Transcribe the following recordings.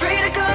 go,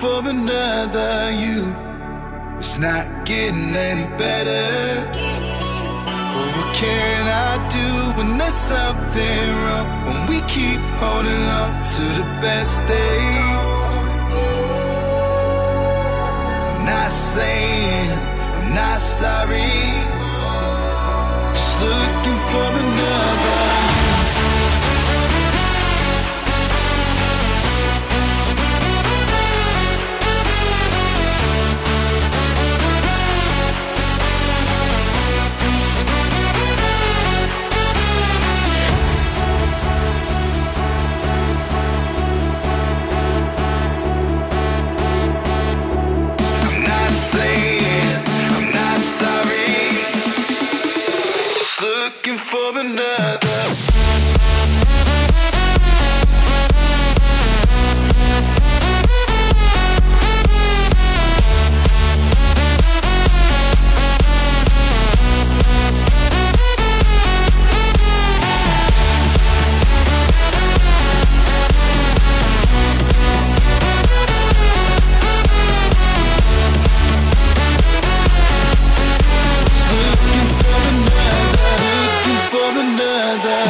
for another you. It's not getting any better. But what can I do when there's something wrong? When we keep holding on to the best days. I'm not saying I'm not sorry. Just looking for another. Another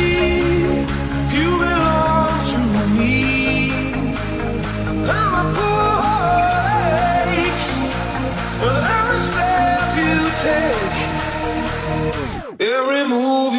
Every step you take, every move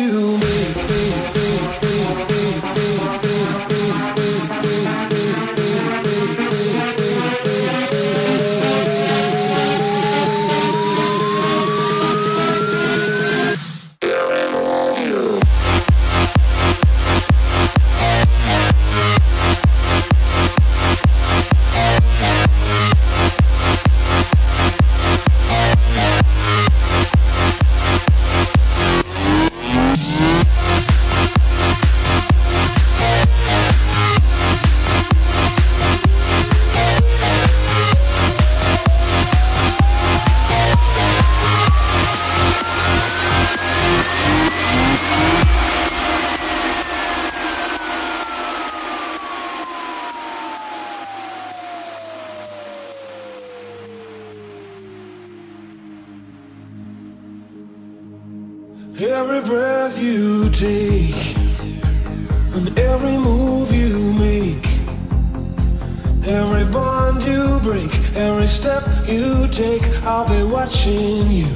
I'll be watching you.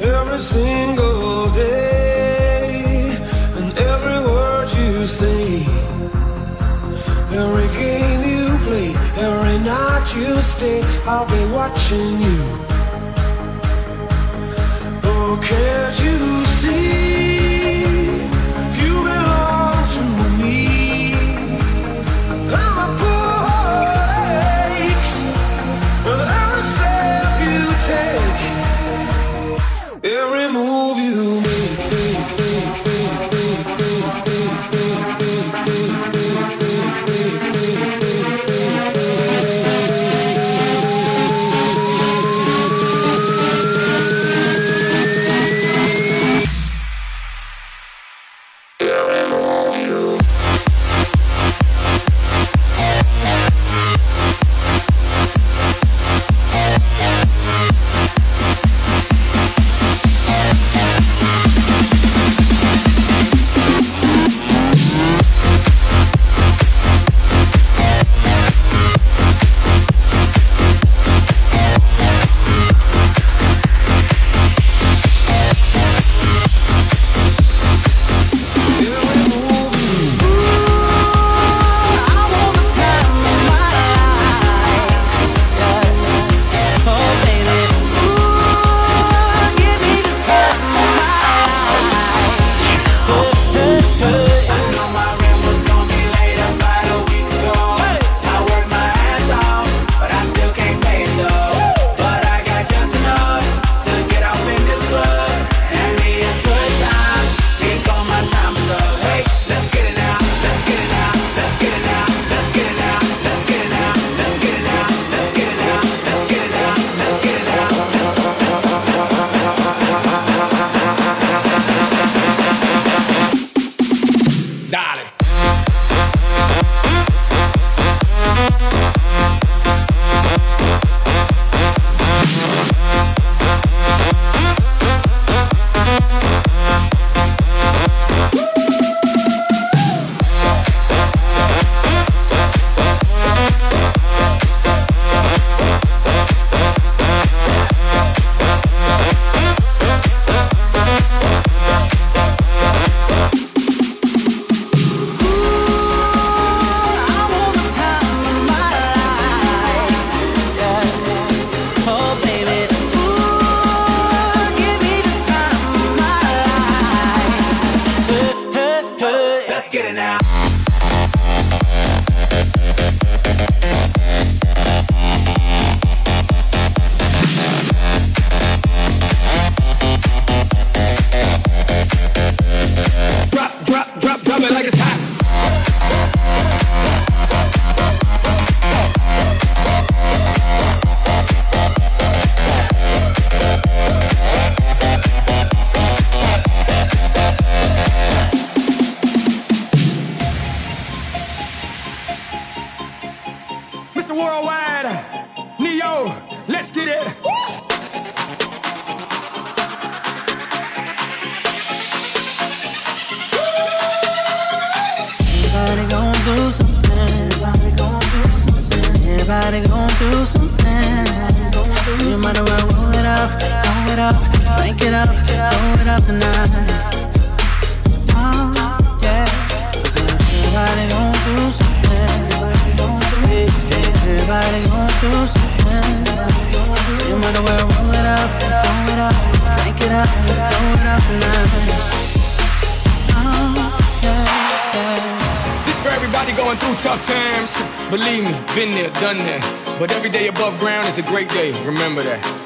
Every single day and every word you say, every game you play, every night you stay, I'll be watching you. Oh, Can't you see Let's remember it.